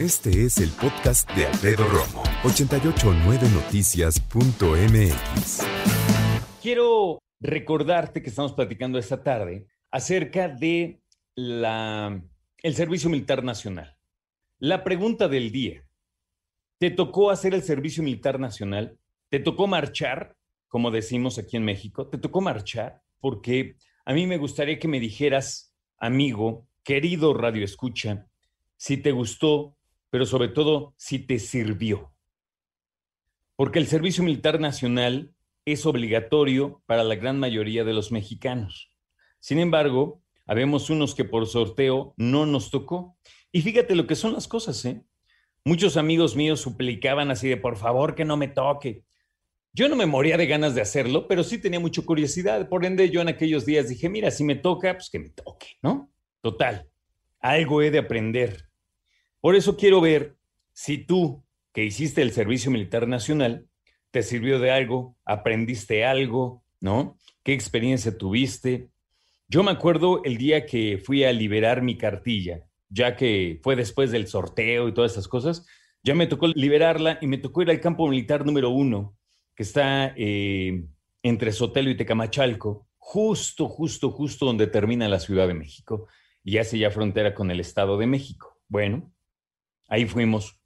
Este es el podcast de Alfredo Romo, 889noticias.mx. Quiero recordarte que estamos platicando esta tarde acerca de la, el Servicio Militar Nacional. La pregunta del día, ¿te tocó hacer el Servicio Militar Nacional? ¿Te tocó marchar, como decimos aquí en México? ¿Te tocó marchar? Porque a mí me gustaría que me dijeras, amigo, querido Radio Escucha, si te gustó, pero sobre todo si te sirvió. Porque el Servicio Militar Nacional es obligatorio para la gran mayoría de los mexicanos. Sin embargo, habemos unos que por sorteo no nos tocó. Y fíjate lo que son las cosas, ¿eh? Muchos amigos míos suplicaban así de, por favor, que no me toque. Yo no me moría de ganas de hacerlo, pero sí tenía mucha curiosidad. Por ende, yo en aquellos días dije, mira, si me toca, pues que me toque, ¿no? Total, algo he de aprender. Por eso quiero ver si tú, que hiciste el Servicio Militar Nacional, te sirvió de algo, aprendiste algo, ¿no? ¿Qué experiencia tuviste? Yo me acuerdo el día que fui a liberar mi cartilla, ya que fue después del sorteo y todas esas cosas, ya me tocó liberarla y me tocó ir al campo militar número uno, que está eh, entre Sotelo y Tecamachalco, justo, justo, justo donde termina la Ciudad de México y hace ya frontera con el Estado de México. Bueno, Ahí fuimos.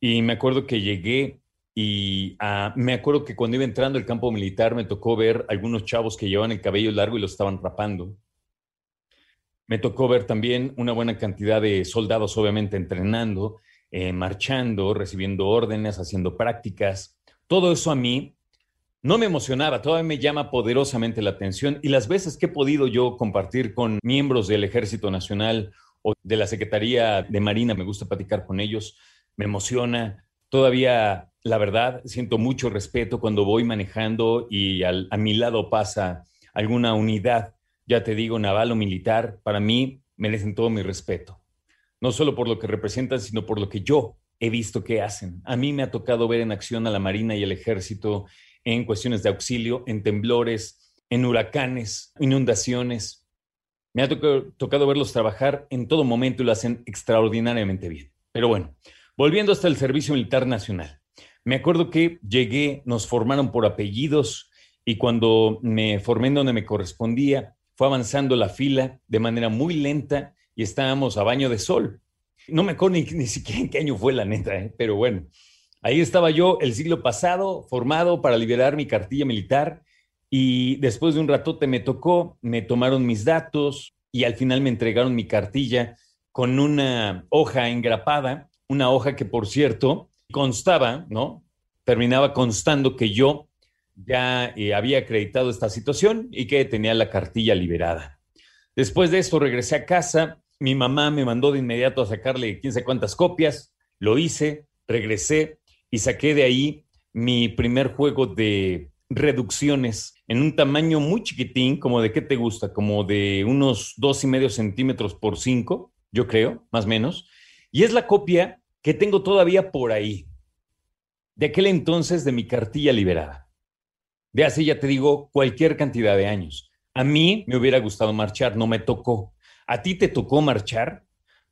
Y me acuerdo que llegué y ah, me acuerdo que cuando iba entrando al campo militar me tocó ver algunos chavos que llevaban el cabello largo y lo estaban rapando. Me tocó ver también una buena cantidad de soldados, obviamente, entrenando, eh, marchando, recibiendo órdenes, haciendo prácticas. Todo eso a mí no me emocionaba, todavía me llama poderosamente la atención y las veces que he podido yo compartir con miembros del Ejército Nacional o de la Secretaría de Marina, me gusta platicar con ellos, me emociona. Todavía, la verdad, siento mucho respeto cuando voy manejando y a mi lado pasa alguna unidad, ya te digo, naval o militar, para mí merecen todo mi respeto. No solo por lo que representan, sino por lo que yo he visto que hacen. A mí me ha tocado ver en acción a la Marina y el Ejército en cuestiones de auxilio, en temblores, en huracanes, inundaciones, me ha tocado, verlos trabajar en todo momento y lo hacen extraordinariamente bien. Pero bueno, volviendo hasta el Servicio Militar Nacional. Me acuerdo que llegué, nos formaron por apellidos y cuando me formé donde me correspondía, fue avanzando la fila de manera muy lenta y estábamos a baño de sol. No me acuerdo ni, siquiera en qué año fue la neta, ¿eh? pero bueno, ahí estaba yo el siglo pasado, formado para liberar mi cartilla militar y después de un ratote me tocó, me tomaron mis datos y al final me entregaron mi cartilla con una hoja engrapada, una hoja que por cierto constaba, ¿no? Terminaba constando que yo ya eh, había acreditado esta situación y que tenía la cartilla liberada. Después de esto regresé a casa, mi mamá me mandó de inmediato a sacarle quién sé cuántas copias, lo hice, regresé y saqué de ahí mi primer juego de reducciones en un tamaño muy chiquitín, como de qué te gusta, como de unos dos y medio centímetros por cinco, yo creo, más o menos. Y es la copia que tengo todavía por ahí, de aquel entonces de mi cartilla liberada. De hace, ya te digo, cualquier cantidad de años. A mí me hubiera gustado marchar, no me tocó. ¿A ti te tocó marchar?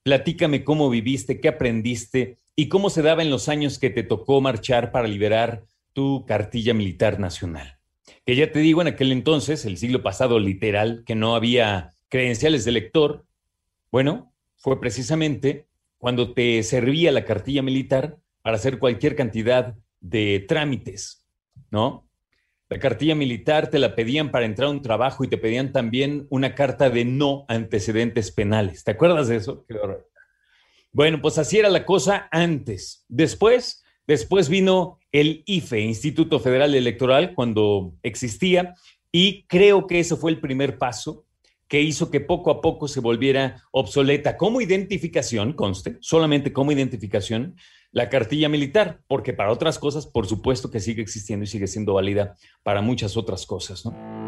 Platícame cómo viviste, qué aprendiste y cómo se daba en los años que te tocó marchar para liberar tu cartilla militar nacional. Que ya te digo, en aquel entonces, el siglo pasado literal, que no había credenciales de lector, bueno, fue precisamente cuando te servía la cartilla militar para hacer cualquier cantidad de trámites, ¿no? La cartilla militar te la pedían para entrar a un trabajo y te pedían también una carta de no antecedentes penales. ¿Te acuerdas de eso? Bueno, pues así era la cosa antes. Después, después vino el IFE, Instituto Federal Electoral, cuando existía, y creo que ese fue el primer paso que hizo que poco a poco se volviera obsoleta como identificación, conste, solamente como identificación, la cartilla militar, porque para otras cosas, por supuesto que sigue existiendo y sigue siendo válida para muchas otras cosas, ¿no?